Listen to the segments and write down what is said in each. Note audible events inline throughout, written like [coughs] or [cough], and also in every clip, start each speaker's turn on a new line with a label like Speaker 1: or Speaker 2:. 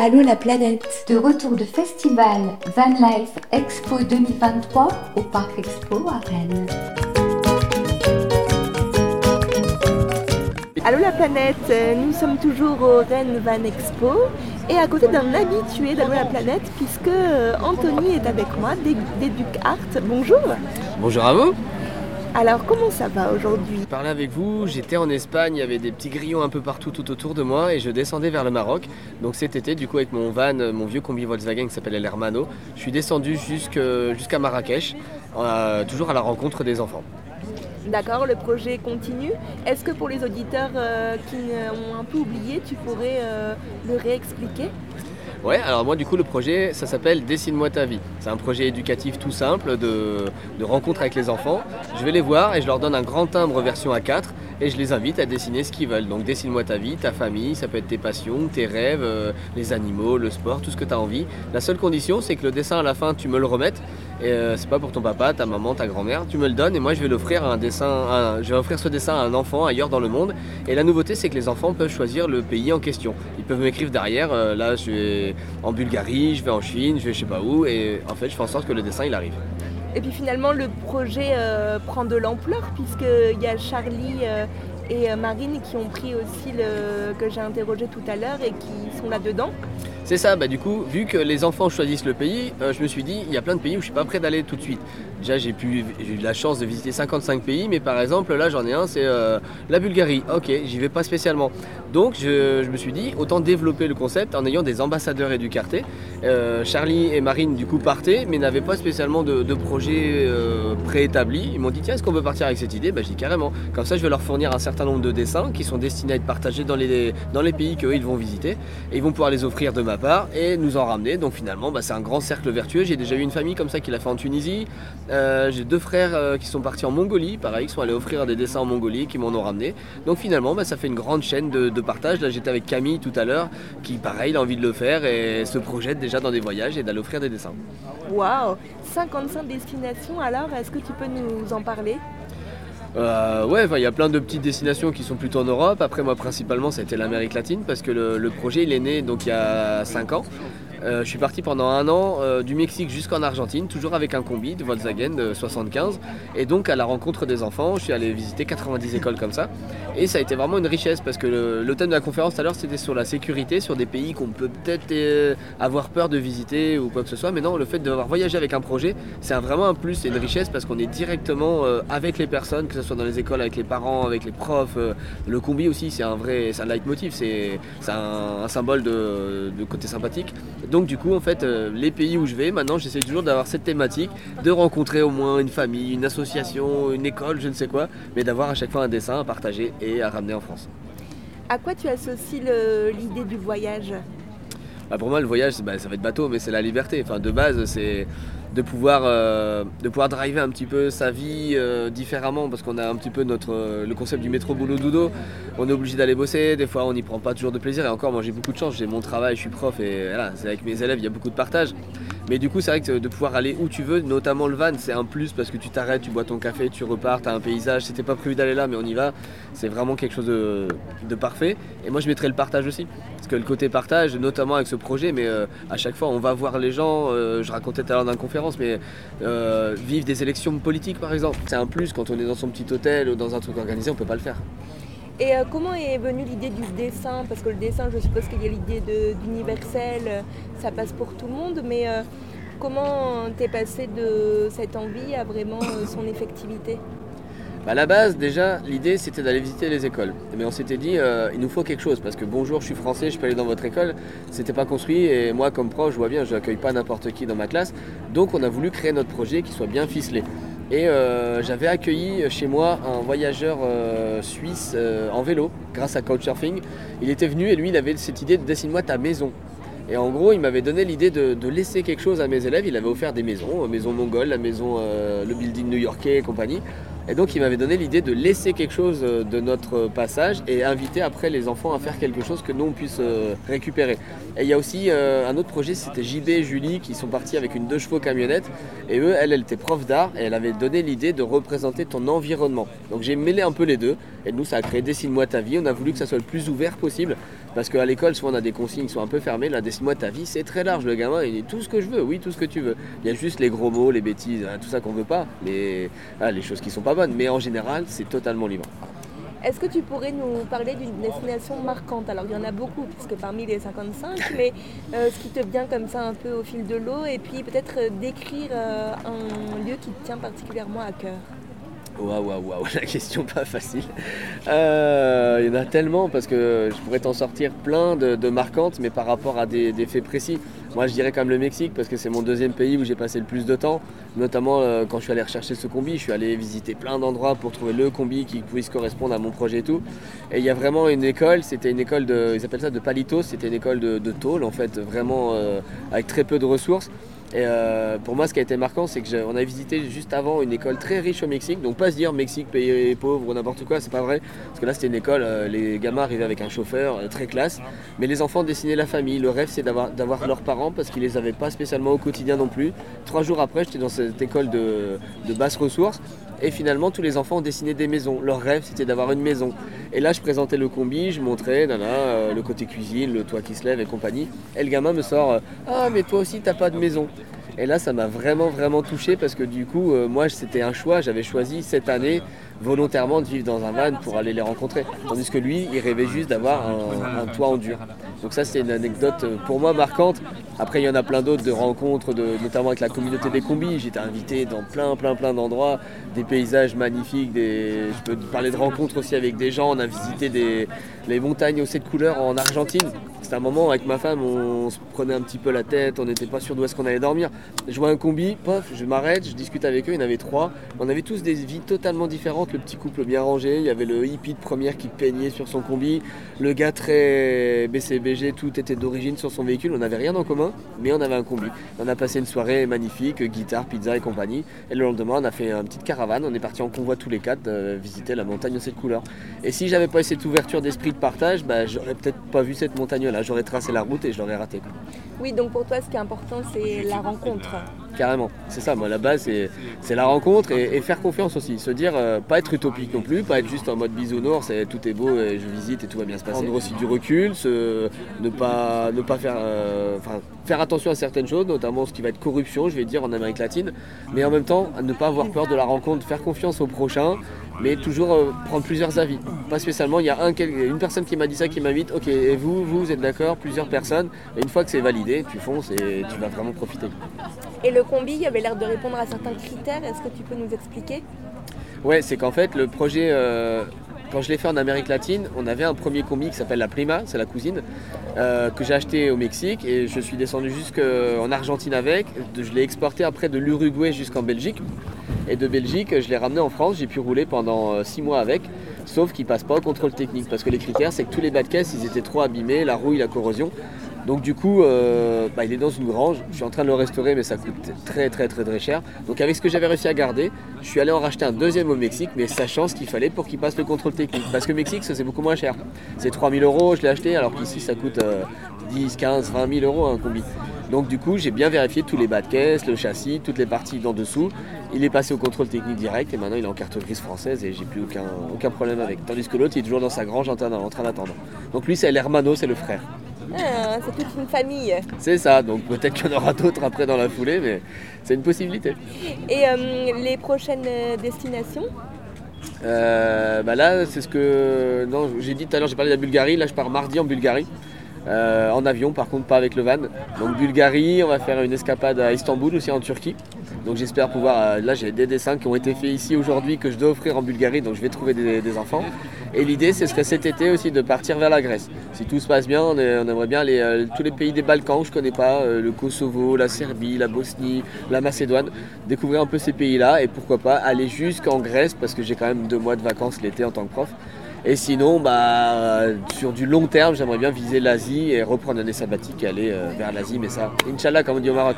Speaker 1: Allô la planète.
Speaker 2: De retour de festival Van Life Expo 2023 au Parc Expo à Rennes.
Speaker 3: Allô la planète, nous sommes toujours au Rennes Van Expo. Et à côté d'un habitué d'Allô la planète puisque euh, Anthony est avec moi d'Educ Art. Bonjour.
Speaker 4: Bonjour à vous
Speaker 3: alors comment ça va aujourd'hui
Speaker 4: Je parlais avec vous, j'étais en Espagne, il y avait des petits grillons un peu partout tout autour de moi et je descendais vers le Maroc. Donc cet été, du coup avec mon van, mon vieux combi Volkswagen qui s'appelle l'Hermano, je suis descendu jusqu'à Marrakech, euh, toujours à la rencontre des enfants.
Speaker 3: D'accord, le projet continue. Est-ce que pour les auditeurs euh, qui ont un peu oublié, tu pourrais euh, le réexpliquer?
Speaker 4: Ouais, alors moi du coup le projet ça s'appelle Dessine-moi ta vie. C'est un projet éducatif tout simple de, de, rencontre avec les enfants. Je vais les voir et je leur donne un grand timbre version A4 et je les invite à dessiner ce qu'ils veulent. Donc dessine-moi ta vie, ta famille, ça peut être tes passions, tes rêves, euh, les animaux, le sport, tout ce que tu as envie. La seule condition c'est que le dessin à la fin tu me le remettes et euh, c'est pas pour ton papa, ta maman, ta grand-mère, tu me le donnes et moi je vais l'offrir un dessin, je vais offrir ce dessin à un enfant ailleurs dans le monde. Et la nouveauté c'est que les enfants peuvent choisir le pays en question. Ils peuvent m'écrire derrière, euh, là je vais en Bulgarie, je vais en Chine, je vais je sais pas où et en fait je fais en sorte que le dessin il arrive.
Speaker 3: Et puis finalement le projet euh, prend de l'ampleur puisqu'il y a Charlie et Marine qui ont pris aussi le que j'ai interrogé tout à l'heure et qui sont là-dedans.
Speaker 4: C'est ça, bah du coup, vu que les enfants choisissent le pays, euh, je me suis dit, il y a plein de pays où je suis pas prêt d'aller tout de suite. Déjà, j'ai eu la chance de visiter 55 pays, mais par exemple, là, j'en ai un, c'est euh, la Bulgarie. Ok, j'y vais pas spécialement. Donc, je, me suis dit, autant développer le concept en ayant des ambassadeurs éducartés. Euh, Charlie et Marine, du coup, partaient, mais n'avaient pas spécialement de, projet préétabli. Ils m'ont dit, tiens, est-ce qu'on peut partir avec cette idée? Bah, j'ai carrément. Comme ça, je vais leur fournir un certain nombre de dessins qui sont destinés à être partagés dans les, dans les pays qu'eux, vont visiter. Et ils vont pouvoir les offrir de ma et nous en ramener. Donc finalement, bah, c'est un grand cercle vertueux. J'ai déjà eu une famille comme ça qui l'a fait en Tunisie. Euh, j'ai deux frères euh, qui sont partis en Mongolie, pareil, qui sont allés offrir des dessins en Mongolie, qui m'en ont ramené. Donc finalement, bah, ça fait une grande chaîne de, partage. Là, j'étais avec Camille tout à l'heure, qui pareil, il a envie de le faire et se projette déjà dans des voyages et d'aller offrir des dessins.
Speaker 3: Waouh 55 destinations alors, est-ce que tu peux nous en parler?
Speaker 4: Euh, ouais, il y a plein de petites destinations qui sont plutôt en Europe. Après, moi, principalement, ça a été l'Amérique latine parce que le, le, projet, il est né donc il y a 5 ans. Euh, je suis parti pendant un an euh, du Mexique jusqu'en Argentine, toujours avec un combi de Volkswagen de 75. Et donc à la rencontre des enfants, je suis allé visiter 90 écoles comme ça. Et ça a été vraiment une richesse parce que le, thème de la conférence tout à l'heure c'était sur la sécurité, sur des pays qu'on peut peut-être euh, avoir peur de visiter ou quoi que ce soit. Mais non, le fait d'avoir voyagé avec un projet, c'est vraiment un plus, c'est une richesse parce qu'on est directement avec les personnes, que ce soit dans les écoles, avec les parents, avec les profs. le combi aussi, c'est un vrai, c'est un leitmotiv, c'est un, symbole de côté sympathique. Donc du coup, en fait, euh, les pays où je vais, maintenant, j'essaie toujours d'avoir cette thématique, de rencontrer au moins une famille, une association, une école, je ne sais quoi, mais d'avoir à chaque fois un dessin à partager et à ramener en France.
Speaker 3: À quoi tu associes l'idée du voyage?
Speaker 4: Bah, pour moi, le voyage, bah, ça va être bateau, mais c'est la liberté. Enfin, de base, c'est de pouvoir, euh, de pouvoir driver un petit peu sa vie euh, différemment parce qu'on a un petit peu notre, euh, le concept du métro boulot dodo. On est obligé d'aller bosser, des fois on n'y prend pas toujours de plaisir. Et encore, moi j'ai beaucoup de chance, j'ai mon travail, je suis prof et voilà, c'est avec mes élèves, il y a beaucoup de partage. Mais du coup, c'est vrai que de pouvoir aller où tu veux, notamment le van, c'est un plus parce que tu t'arrêtes, tu bois ton café, tu repars, tu as un paysage. C'était pas prévu d'aller là, mais on y va. C'est vraiment quelque chose de, parfait. Et moi, je mettrais le partage aussi. Parce que le côté partage, notamment avec ce projet, mais euh, à chaque fois, on va voir les gens. Euh, je racontais tout à l'heure dans la conférence, mais euh, vivre des élections politiques, par exemple, c'est un plus quand on est dans son petit hôtel ou dans un truc organisé, on peut pas le faire.
Speaker 3: Et euh, comment est venue l'idée du dessin? Parce que le dessin, je suppose qu'il y a l'idée d'universel, euh, ça passe pour tout le monde, mais euh, comment t'es passé de cette envie à vraiment son effectivité?
Speaker 4: Bah, à la base, déjà, l'idée c'était d'aller visiter les écoles. Mais on s'était dit, il nous faut quelque chose parce que bonjour, je suis français, je peux aller dans votre école. C'était pas construit et moi, comme prof, je vois bien, je n'accueille pas n'importe qui dans ma classe. Donc, on a voulu créer notre projet qui soit bien ficelé. Et euh, j'avais accueilli chez moi un voyageur euh, suisse euh, en vélo grâce à Couchsurfing. Il était venu et lui il avait cette idée de dessine-moi ta maison. Et en gros, il m'avait donné l'idée de, laisser quelque chose à mes élèves. Il avait offert des maisons, maison mongole, la maison, le building new-yorkais et compagnie. Et donc il m'avait donné l'idée de laisser quelque chose euh, de notre passage et inviter après les enfants à faire quelque chose que nous on puisse euh, récupérer. Et il y a aussi euh, un autre projet, c'était JB et Julie qui sont partis avec une deux chevaux camionnette. Et eux, elle, elle était prof d'art et elle avait donné l'idée de représenter ton environnement. Donc j'ai mêlé un peu les deux Et nous, ça a créé Dessine-moi ta vie. On a voulu que ça soit le plus ouvert possible. Parce qu'à l'école, souvent, on a des consignes qui sont un peu fermées. Là, Dessine-moi ta vie, c'est très large. Le gamin, il dit tout ce que je veux. Oui, tout ce que tu veux. Il y a juste les gros mots, les bêtises, hein, tout ça qu'on veut pas. Les, ah, les choses qui sont pas bonnes. Mais en général, c'est totalement libre.
Speaker 3: Est-ce que tu pourrais nous parler d'une destination marquante? Alors il y en a beaucoup, puisque parmi les 55, mais [laughs] euh, ce qui te vient comme ça un peu au fil de l'eau, et puis peut-être euh, décrire euh, un lieu qui te tient particulièrement à cœur.
Speaker 4: Waouh, waouh, waouh, [laughs] la question pas facile. il y en a tellement parce que je pourrais t'en sortir plein de, marquantes, mais par rapport à des faits précis. Moi, je dirais quand même le Mexique parce que c'est mon deuxième pays où j'ai passé le plus de temps. Notamment euh, quand je suis allé rechercher ce combi, je suis allé visiter plein d'endroits pour trouver le combi qui puisse correspondre à mon projet et tout. Et il y a vraiment une école, c'était une école de, ils appellent ça de palitos, c'était une école de, tôle en fait, vraiment euh, avec très peu de ressources. Et euh, pour moi, ce qui a été marquant, c'est qu'on a visité juste avant une école très riche au Mexique. Donc, pas se dire Mexique, pays pauvre ou n'importe quoi, c'est pas vrai. Parce que là, c'était une école, euh, les gamins arrivaient avec un chauffeur euh, très classe. Mais les enfants dessinaient la famille. Le rêve, c'est d'avoir leurs parents parce qu'ils les avaient pas spécialement au quotidien non plus. Trois jours après, j'étais dans cette école de, de basse ressources. Et finalement, tous les enfants ont dessiné des maisons. Leur rêve, c'était d'avoir une maison. Et là, je présentais le combi, je montrais le côté cuisine, le toit qui se lève et compagnie. Et le gamin me sort Ah, mais toi aussi, t'as pas de maison. Et là, ça m'a vraiment, vraiment touché parce que du coup, euh, moi, c'était un choix. J'avais choisi cette année volontairement de vivre dans un van pour aller les rencontrer. Tandis que lui, il rêvait juste d'avoir un, toit en dur. Donc ça, c'est une anecdote euh, pour moi marquante. Après, il y en a plein d'autres de rencontres, notamment avec la communauté des combis. J'étais invité dans plein, plein, plein d'endroits, des paysages magnifiques. Des... Je peux parler de rencontres aussi avec des gens. On a visité des... les montagnes aux sept couleurs en Argentine. C'était un moment avec ma femme, on se prenait un petit peu la tête, on n'était pas sûr d'où est-ce qu'on allait dormir. Je vois un combi, pof, je m'arrête, je discute avec eux, il y en avait trois. On avait tous des vies totalement différentes, le petit couple bien rangé, il y avait le hippie de première qui peignait sur son combi, le gars très BCBG, tout était d'origine sur son véhicule, on n'avait rien en commun, mais on avait un combi. On a passé une soirée magnifique, guitare, pizza et compagnie. Et le lendemain, on a fait une petite caravane, on est parti en convoi tous les quatre euh, visiter la montagne aux sept couleurs. Et si j'avais pas eu cette ouverture d'esprit de partage, bah, j'aurais peut-être pas vu cette montagne-là j'aurais tracé la route et je l'aurais raté.
Speaker 3: Oui, donc pour toi, ce qui est important, c'est la rencontre.
Speaker 4: Carrément, c'est ça, moi la base c'est la rencontre et, faire confiance aussi, se dire euh, pas être utopique non plus, pas être juste en mode bisounours, c'est tout est beau et je visite et tout va bien se passer. Prendre aussi du recul, ne pas, ne pas faire, euh, faire attention à certaines choses, notamment ce qui va être corruption, je vais dire en Amérique latine, mais en même temps ne pas avoir peur de la rencontre, faire confiance au prochain, mais toujours euh, prendre plusieurs avis. Pas spécialement, il y a un, une personne qui m'a dit ça qui m'invite, ok, et vous, vous, êtes d'accord, plusieurs personnes, et une fois que c'est validé, tu fonces et tu vas vraiment profiter.
Speaker 3: Et le combi avait l'air de répondre à certains critères, est-ce que tu peux nous expliquer?
Speaker 4: Ouais, c'est qu'en fait, le projet, euh, quand je l'ai fait en Amérique latine, on avait un premier combi qui s'appelle la Prima, c'est la cousine, euh, que j'ai acheté au Mexique et je suis descendu jusqu'en Argentine avec. Je l'ai exporté après de l'Uruguay jusqu'en Belgique. Et de Belgique, je l'ai ramené en France, j'ai pu rouler pendant 6 euh, mois avec, sauf qu'il passe pas au contrôle technique parce que les critères, c'est que tous les bas de caisse, ils étaient trop abîmés, la rouille, la corrosion. Donc du coup, euh, bah, il est dans une grange. Je suis en train de le restaurer, mais ça coûte très très très très cher. Donc avec ce que j'avais réussi à garder, je suis allé en racheter un deuxième au Mexique, mais sachant ce qu'il fallait pour qu'il passe le contrôle technique. Parce que Mexique, c'est beaucoup moins cher. C'est 3000 euros, je l'ai acheté, alors qu'ici ça coûte 10, 15, 20 000 euros un combi. Donc du coup, j'ai bien vérifié tous les bas de caisse, le châssis, toutes les parties d'en dessous. Il est passé au contrôle technique direct et maintenant il est en carte grise française et j'ai plus aucun, aucun problème avec. Tandis que l'autre, il est toujours dans sa grange en train d'attendre. Donc lui, c'est l'hermano, c'est le frère.
Speaker 3: Ah, c'est toute une famille.
Speaker 4: C'est ça, donc peut-être qu'il y en aura d'autres après dans la foulée, mais c'est une possibilité.
Speaker 3: Et euh, les prochaines euh, destinations?
Speaker 4: Euh, bah là, c'est ce que. Non, j'ai dit tout à l'heure, j'ai parlé de la Bulgarie. Là, je pars mardi en Bulgarie. en avion, par contre, pas avec le van. Donc, Bulgarie, on va faire une escapade à Istanbul aussi en Turquie. Donc j'espère pouvoir. Euh, là j'ai des dessins qui ont été faits ici aujourd'hui que je dois offrir en Bulgarie, donc je vais trouver des, enfants. Et l'idée ce serait cet été aussi de partir vers la Grèce. Si tout se passe bien, on, aimerait bien euh, tous les pays des Balkans je connais pas, euh, le Kosovo, la Serbie, la Bosnie, la Macédoine, découvrir un peu ces pays-là et pourquoi pas aller jusqu'en Grèce parce que j'ai quand même deux mois de vacances l'été en tant que prof. Et sinon, bah, sur du long terme, j'aimerais bien viser l'Asie et reprendre un année sabbatique et aller vers l'Asie, mais ça, Inch'Allah, comme on dit au Maroc.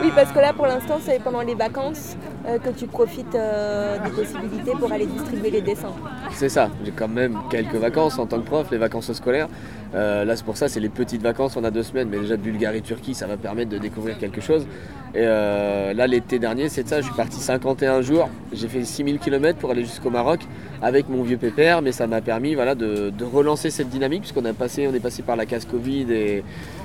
Speaker 3: Oui, parce que là, pour l'instant, c'est pendant les vacances euh, que tu profites euh, des possibilités pour aller distribuer les dessins.
Speaker 4: C'est ça, j'ai quand même quelques vacances en tant que prof, les vacances scolaires. Euh, là, c'est pour ça, c'est les petites vacances, on a deux semaines, mais déjà Bulgarie-Turquie, ça va permettre de découvrir quelque chose. Et euh, là, l'été dernier, c'est ça, je suis parti 51 jours, j'ai fait 6000 km pour aller jusqu'au Maroc avec mon vieux pépère, mais ça m'a permis voilà, de, de, relancer cette dynamique, puisqu'on passé, on est passé par la casse Covid et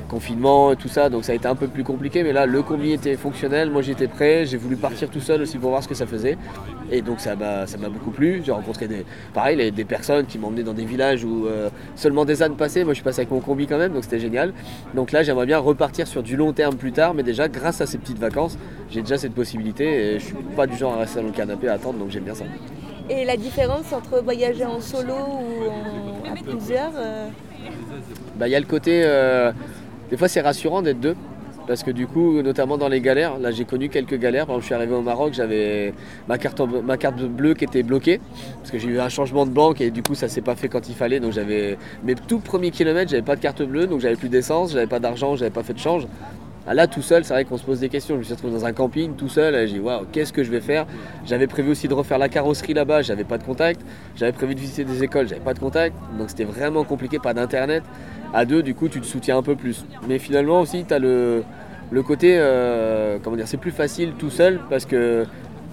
Speaker 4: confinement et tout ça, donc ça a été un peu plus compliqué, mais là, le combi était fonctionnel, moi j'étais prêt, j'ai voulu partir tout seul aussi pour voir ce que ça faisait, et donc ça m'a beaucoup plu. J'ai rencontré des, pareil, des personnes qui m'ont emmené dans des villages où euh, seulement des ânes passaient, moi je suis passé avec mon combi quand même, donc c'était génial. Donc là, j'aimerais bien repartir sur du long terme plus tard, mais déjà, grâce à ces petites vacances, j'ai déjà cette possibilité, et je suis pas du genre à rester dans le canapé à attendre, donc j'aime bien ça.
Speaker 3: Et la différence entre voyager en solo ou en, à plusieurs euh,
Speaker 4: bah, Il y a le côté. Euh, des fois, c'est rassurant d'être deux. Parce que du coup, notamment dans les galères, là j'ai connu quelques galères. Par exemple, je suis arrivé au Maroc, j'avais ma carte, bleue qui était bloquée. Parce que j'ai eu un changement de banque et du coup, ça s'est pas fait quand il fallait. Donc j'avais mes tout premiers kilomètres, j'avais pas de carte bleue, donc j'avais plus d'essence, j'avais pas d'argent, j'avais pas fait de change. Ah, là, tout seul, c'est vrai qu'on se pose des questions. Je me suis retrouvé dans un camping tout seul. J'ai dit, waouh, qu'est-ce que je vais faire? J'avais prévu aussi de refaire la carrosserie là-bas, j'avais pas de contact. J'avais prévu de visiter des écoles, j'avais pas de contact. Donc c'était vraiment compliqué, pas d'internet. À deux, du coup, tu te soutiens un peu plus. Mais finalement aussi, tu as le, le côté, euh, comment dire, c'est plus facile tout seul parce que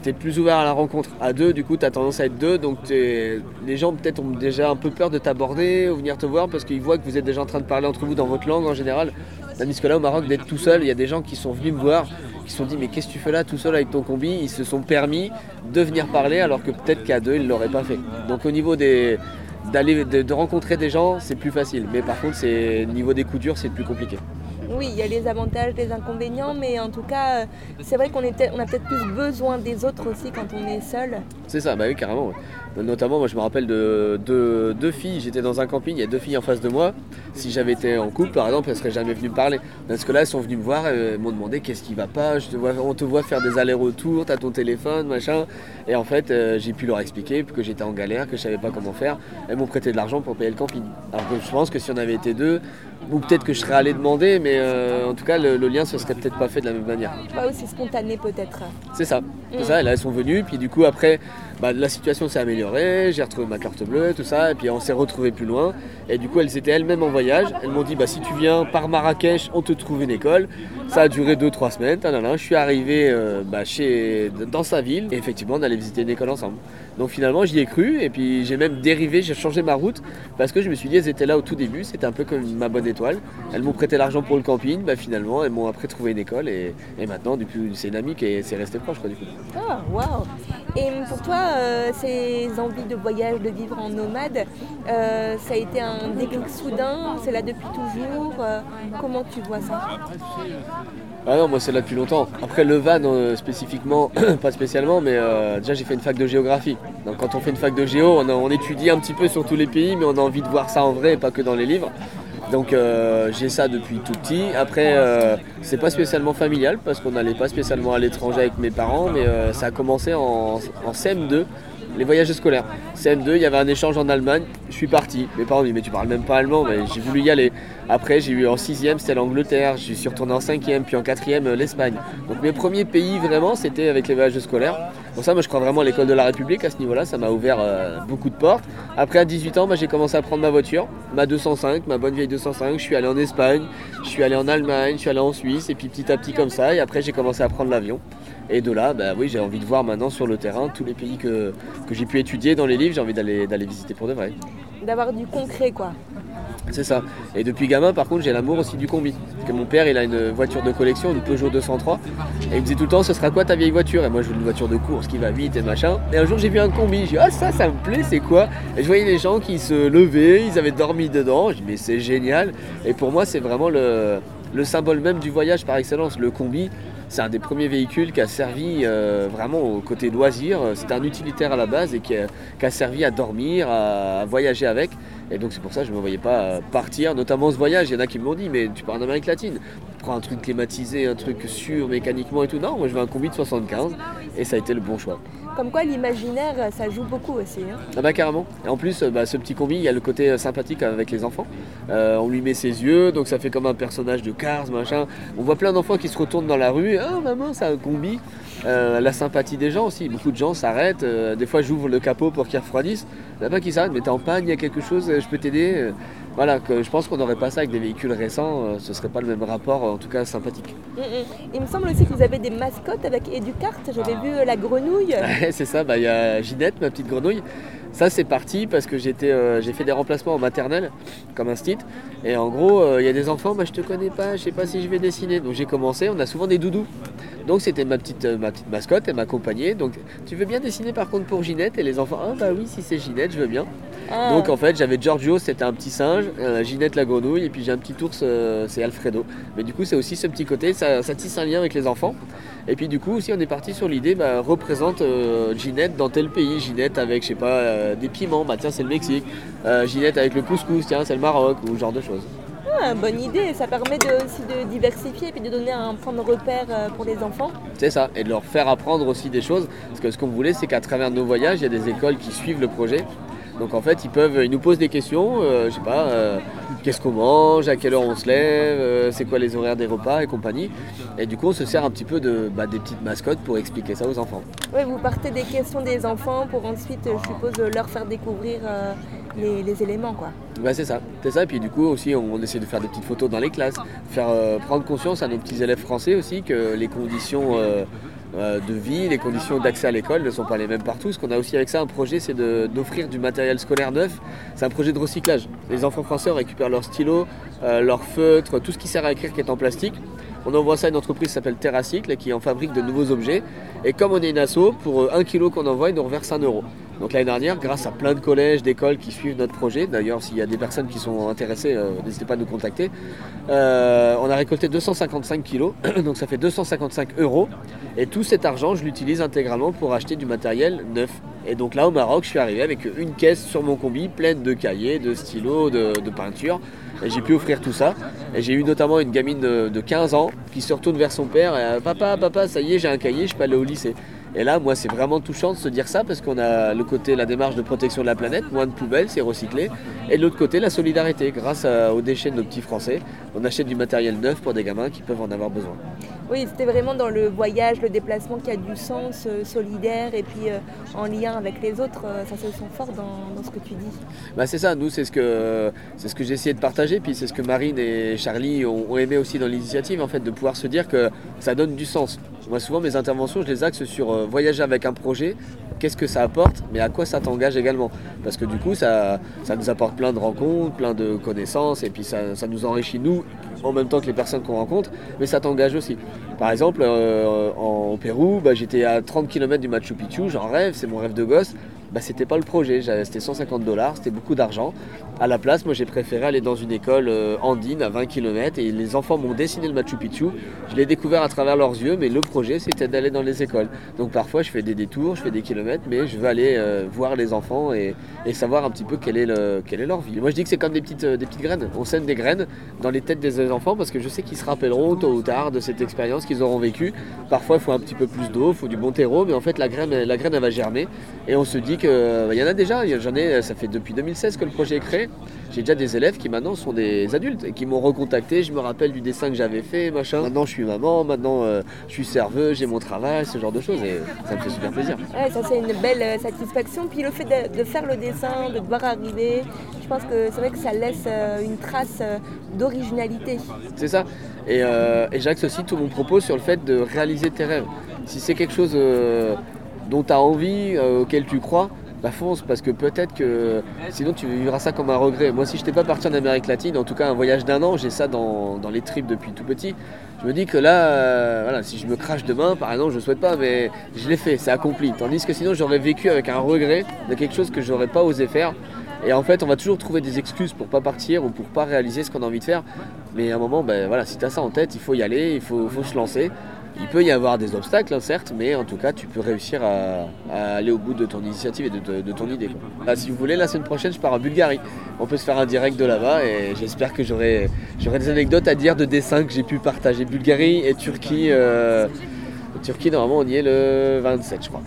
Speaker 4: tu es plus ouvert à la rencontre. À deux, du coup, tu as tendance à être deux, donc les gens peut-être ont déjà un peu peur de t'aborder ou venir te voir parce qu'ils voient que vous êtes déjà en train de parler entre vous dans votre langue en général. Tandis que là, au Maroc, d'être tout seul, il y a des gens qui sont venus me voir, qui se sont dit Mais qu'est-ce que tu fais là tout seul avec ton combi? Ils se sont permis de venir parler alors que peut-être qu'à deux, ils ne l'auraient pas fait. Donc, au niveau des. D'aller, de, rencontrer des gens, c'est plus facile. Mais par contre, c'est niveau des coups durs, c'est plus compliqué
Speaker 3: oui, il y a les avantages, les inconvénients, mais en tout cas, euh, c'est vrai qu'on on a peut-être plus besoin des autres aussi quand on est seul.
Speaker 4: C'est ça, bah oui, carrément. Notamment, moi je me rappelle de deux filles, j'étais dans un camping, il y a deux filles en face de moi. Si j'avais été en couple, par exemple, elles seraient jamais venues me parler. Parce que là, elles sont venues me voir, elles m'ont demandé qu'est-ce qui va pas, on te voit faire des allers-retours, t'as ton téléphone, machin. Et en fait, euh, j'ai pu leur expliquer que j'étais en galère, que je savais pas comment faire. Elles m'ont prêté de l'argent pour payer le camping. Alors que je pense que si on avait été deux, ou peut-être que je serais allé demander, mais euh, en tout cas, le, lien se serait peut-être pas fait de la même manière.
Speaker 3: Pas aussi spontané peut-être.
Speaker 4: C'est ça. C'est mm. ça. Et là, elles sont venues, puis du coup, après, bah, la situation s'est améliorée, j'ai retrouvé ma carte bleue, tout ça, et puis on s'est retrouvés plus loin. Et du coup, elles étaient elles-mêmes en voyage. Elles m'ont dit, bah, si tu viens par Marrakech, on te trouve une école. Ça a duré 2-3 semaines. Je suis arrivé euh, bah, chez, dans sa ville, et effectivement, on allait visiter une école ensemble. Donc finalement, j'y ai cru, et puis j'ai même dérivé, j'ai changé ma route, parce que je me suis dit, elles étaient là au tout début, c'était un peu comme ma bonne Elles m'ont prêté l'argent pour le camping, bah, finalement, elles m'ont après trouvé une école, et, maintenant, depuis, c'est une amie qui est, restée proche, quoi, du coup.
Speaker 3: Ah, waouh Et pour toi, euh, ces envies de voyage, de vivre en nomade, euh, ça a été un déclic soudain? C'est là depuis toujours? Euh, Comment tu vois ça?
Speaker 4: Ah non, moi c'est là depuis longtemps. Après le van spécifiquement, [coughs] pas spécialement, mais déjà j'ai fait une fac de géographie. Donc quand on fait une fac de géo, on, on, étudie un petit peu sur tous les pays, mais on a envie de voir ça en vrai et pas que dans les livres. Donc euh, j'ai ça depuis tout petit. Après, euh, c'est pas spécialement familial parce qu'on n'allait pas spécialement à l'étranger avec mes parents, mais euh, ça a commencé en, en, CM2, les voyages scolaires. CM2, il y avait un échange en Allemagne, je suis parti. Mes parents dit mais tu parles même pas allemand, mais j'ai voulu y aller. Après j'ai eu en 6 c'était l'Angleterre, je suis retourné en 5 puis en 4 l'Espagne. Donc mes premiers pays vraiment c'était avec les voyages scolaires. Pour ça, moi, je crois vraiment à l'école de la République à ce niveau-là. Ça m'a ouvert euh, beaucoup de portes. Après, à 18 ans, j'ai commencé à prendre ma voiture, ma 205, ma bonne vieille 205. Je suis allé en Espagne, je suis allé en Allemagne, je suis allé en Suisse, et puis petit à petit comme ça. Et après, j'ai commencé à prendre l'avion. Et de là, bah, oui, j'ai envie de voir maintenant sur le terrain tous les pays que, que j'ai pu étudier dans les livres. J'ai envie d'aller visiter pour de vrai.
Speaker 3: D'avoir du concret, quoi.
Speaker 4: C'est ça. Et depuis gamin, par contre, j'ai l'amour aussi du combi. Parce que mon père, il a une voiture de collection, une Peugeot 203. Et il me disait tout le temps, ce sera quoi ta vieille voiture? Et moi, je veux une voiture de course qui va vite et machin. Et un jour, j'ai vu un combi. J'ai dit, ah, ça, ça me plaît, c'est quoi? Et je voyais des gens qui se levaient, ils avaient dormi dedans. Je dis, mais c'est génial. Et pour moi, c'est vraiment le, le symbole même du voyage par excellence. Le combi, c'est un des premiers véhicules qui a servi euh, vraiment au côté loisir. C'est un utilitaire à la base et qui a, servi à dormir, à voyager avec. Et donc c'est pour ça que je ne me voyais pas partir, notamment ce voyage. Il y en a qui me l'ont dit, mais tu pars en Amérique latine, prends un truc climatisé, un truc sûr mécaniquement et tout. Non, moi je veux un combi de 75 et ça a été le bon choix.
Speaker 3: Comme quoi l'imaginaire, ça joue beaucoup aussi. Hein.
Speaker 4: Ah bah carrément. Et en plus, bah, ce petit combi, il y a le côté euh, sympathique avec les enfants. Euh, on lui met ses yeux, donc ça fait comme un personnage de Cars, machin. On voit plein d'enfants qui se retournent dans la rue. Ah maman, c'est un combi. euh, la sympathie des gens aussi. Beaucoup de gens s'arrêtent. euh, des fois, j'ouvre le capot pour qu'ils refroidissent. Il n'y en a pas qui s'arrêtent, mais t'es en panne, il y a quelque chose, euh, je peux t'aider. Euh, Voilà, que je pense qu'on n'aurait pas ça avec des véhicules récents. euh, ce serait pas le même rapport, en tout cas sympathique.
Speaker 3: Mm, mm. Il me semble aussi que vous avez des mascottes avec Educart. J'avais vu euh, la grenouille. [laughs]
Speaker 4: C'est ça, bah, il y a Ginette, ma petite grenouille. Ça, c'est parti parce que j'étais, euh, j'ai fait des remplacements en maternelle, comme un stit. Et en gros, euh, il y a des enfants, bah, je te connais pas, je sais pas si je vais dessiner. Donc j'ai commencé, on a souvent des doudous. Donc c'était ma petite, euh, ma petite mascotte, elle m'accompagnait. Donc tu veux bien dessiner par contre pour Ginette Et les enfants, ah bah oui, si c'est Ginette, je veux bien.
Speaker 3: Ah.
Speaker 4: Donc en fait, j'avais Giorgio, c'était un petit singe, Ginette la grenouille, et puis j'ai un petit ours, c'est Alfredo. Mais du coup, c'est aussi ce petit côté, ça, ça tisse un lien avec les enfants. Et puis du coup aussi, on est parti sur l'idée, bah, représente euh, Ginette dans tel pays. Ginette avec, je sais pas, euh, des piments, bah tiens, c'est le Mexique. Euh, Ginette avec le couscous, tiens, c'est le Maroc, ou ce genre de choses.
Speaker 3: Ah, bonne idée, ça permet de- aussi de diversifier et puis de donner un point de repère pour les enfants.
Speaker 4: C'est ça, et de leur faire apprendre aussi des choses. Parce que ce qu'on voulait, c'est qu'à travers nos voyages, il y a des écoles qui suivent le projet. Donc en fait, ils peuvent, ils nous posent des questions, euh, je sais pas, euh, qu'est-ce qu'on mange, à quelle heure on se lève, euh, c'est quoi les horaires des repas et compagnie. Et du coup, on se sert un petit peu de, bah, des petites mascottes pour expliquer ça aux enfants.
Speaker 3: Oui, vous partez des questions des enfants pour ensuite, je suppose, leur faire découvrir euh, les, les éléments. quoi.
Speaker 4: Bah, c'est ça, c'est ça. Et puis du coup aussi, on, on essaie de faire des petites photos dans les classes, faire prendre conscience à nos petits élèves français aussi que les conditions de vie, les conditions d'accès à l'école ne sont pas les mêmes partout. Ce qu'on a aussi avec ça un projet, c'est d'offrir du matériel scolaire neuf. C'est un projet de recyclage. Les enfants français récupèrent leurs stylos, euh, leurs feutres, tout ce qui sert à écrire qui est en plastique. On envoie ça à une entreprise qui s'appelle Terracycle qui en fabrique de nouveaux objets. Et comme on est une asso, pour euh, un kilo qu'on envoie, ils nous reversent un euro. Donc l'année dernière, grâce à plein de collèges, d'écoles qui suivent notre projet, d'ailleurs s'il y a des personnes qui sont intéressées, euh, n'hésitez pas à nous contacter, euh, on a récolté 255 kilos, [clears throat] donc ça fait 255 euros. Et tout cet argent, je l'utilise intégralement pour acheter du matériel neuf. Et donc là au Maroc, je suis arrivé avec une caisse sur mon combi pleine de cahiers, de stylos, de, de peinture. Et j'ai pu offrir tout ça. Et j'ai eu notamment une gamine de, de 15 ans qui se retourne vers son père et euh, Papa, papa, ça y est, j'ai un cahier, je peux aller au lycée. Et là, moi, c'est vraiment touchant de se dire ça parce qu'on a le côté, la démarche de protection de la planète, moins de poubelles, c'est recyclé. Et de l'autre côté, la solidarité. Grâce à- aux déchets de nos petits Français, on achète du matériel neuf pour des gamins qui peuvent en avoir besoin.
Speaker 3: Oui, c'était vraiment dans le voyage, le déplacement qui a du sens, euh, solidaire et puis euh, en lien avec les autres. euh, ça se sent fort dans, dans ce que tu dis.
Speaker 4: Bah c'est ça, nous c'est ce que c'est ce que j'ai essayé de partager, puis c'est ce que Marine et Charlie ont, ont aimé aussi dans l'initiative, en fait, de pouvoir se dire que ça donne du sens. Moi souvent mes interventions je les axe sur euh, voyager avec un projet, qu'est-ce que ça apporte, mais à quoi ça t'engage également? Parce que du coup ça, nous apporte plein de rencontres, plein de connaissances, et puis ça, nous enrichit nous en même temps que les personnes qu'on rencontre, mais ça t'engage aussi. Par exemple, euh, en, Pérou, bah, j'étais à 30 km du Machu Picchu, j'en rêve, c'est mon rêve de gosse. Bah, c'était pas le projet, c'était 150 dollars, c'était beaucoup d'argent. À la place, moi j'ai préféré aller dans une école euh, andine à 20 km et les enfants m'ont dessiné le Machu Picchu. Je l'ai découvert à travers leurs yeux, mais le projet c'était d'aller dans les écoles. Donc parfois je fais des détours, je fais des kilomètres, mais je veux aller euh, voir les enfants et, savoir un petit peu quelle est, le, quelle est leur vie. Moi je dis que c'est comme des petites, euh, des petites graines. On sème des graines dans les têtes des enfants parce que je sais qu'ils se rappelleront tôt ou tard de cette expérience qu'ils auront vécue. Parfois il faut un petit peu plus d'eau, il faut du bon terreau, mais en fait la graine, la graine elle va germer et on se dit que euh, il y en a déjà. J'en ai, ça fait depuis 2016 que le projet est créé. J'ai déjà des élèves qui maintenant sont des adultes et qui m'ont recontacté. Je me rappelle du dessin que j'avais fait, machin. Maintenant je suis maman, maintenant euh, je suis serveuse, j'ai mon travail, ce genre de choses et ça me fait super plaisir.
Speaker 3: Ouais, ça c'est une belle euh, satisfaction. Puis le fait de, de faire le dessin, de devoir arriver, je pense que c'est vrai que ça laisse une trace d'originalité.
Speaker 4: C'est ça. Et, euh, et j'axe aussi tout mon propos sur le fait de réaliser tes rêves. Si c'est quelque chose euh, dont tu as envie, euh, auquel tu crois, bah fonce parce que peut-être que sinon tu vivras ça comme un regret. Moi si je n'étais pas parti en Amérique latine, en tout cas un voyage d'un an, j'ai ça dans, dans les tripes depuis tout petit. Je me dis que là, euh, voilà, si je me crache demain, par exemple, je ne souhaite pas, mais je l'ai fait, c'est accompli. Tandis que sinon j'aurais vécu avec un regret de quelque chose que j'aurais pas osé faire. Et en fait, on va toujours trouver des excuses pour pas partir ou pour pas réaliser ce qu'on a envie de faire. Mais à un moment, ben, voilà, si tu as ça en tête, il faut y aller, il faut, faut se lancer. Il peut y avoir des obstacles, hein, certes, mais en tout cas, tu peux réussir à, aller au bout de ton initiative et de, ton idée. Là, si vous voulez, la semaine prochaine, je pars en Bulgarie. On peut se faire un direct de là-bas et j'espère que j'aurai des anecdotes à dire de dessins que j'ai pu partager. Bulgarie et Turquie. euh, Turquie, normalement, on y est le 27, je crois.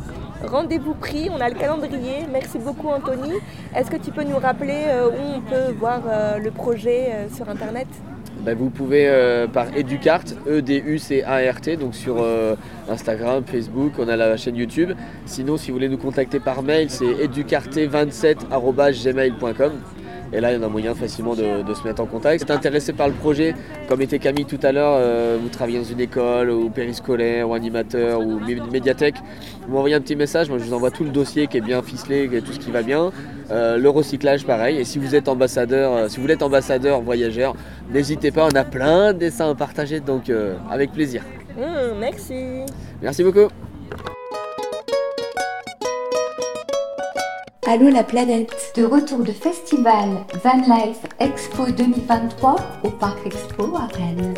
Speaker 3: Rendez-vous pris, on a le calendrier. Merci beaucoup Anthony. Est-ce que tu peux nous rappeler euh, où on peut voir euh, le projet sur Internet?
Speaker 4: Bah, vous pouvez par Educart, E-D-U-C-A-R-T, donc sur Instagram, Facebook, on a la chaîne YouTube. Sinon, si vous voulez nous contacter par mail, c'est educarte27.gmail.com. Et là, il y en a moyen facilement de, se mettre en contact. Si intéressé par le projet, comme était Camille tout à l'heure, euh, vous travaillez dans une école ou périscolaire ou animateur ou médiathèque, vous m'envoyez un petit message, moi je vous envoie tout le dossier qui est bien ficelé, tout ce qui va bien. Euh, le recyclage pareil. Et si vous êtes ambassadeur, euh, si vous êtes ambassadeur voyageur, n'hésitez pas, on a plein de dessins à partager, donc avec plaisir.
Speaker 3: Mmh, merci.
Speaker 4: Merci beaucoup.
Speaker 2: Allô la planète De retour de festival Van Life Expo 2023 au Parc Expo à Rennes.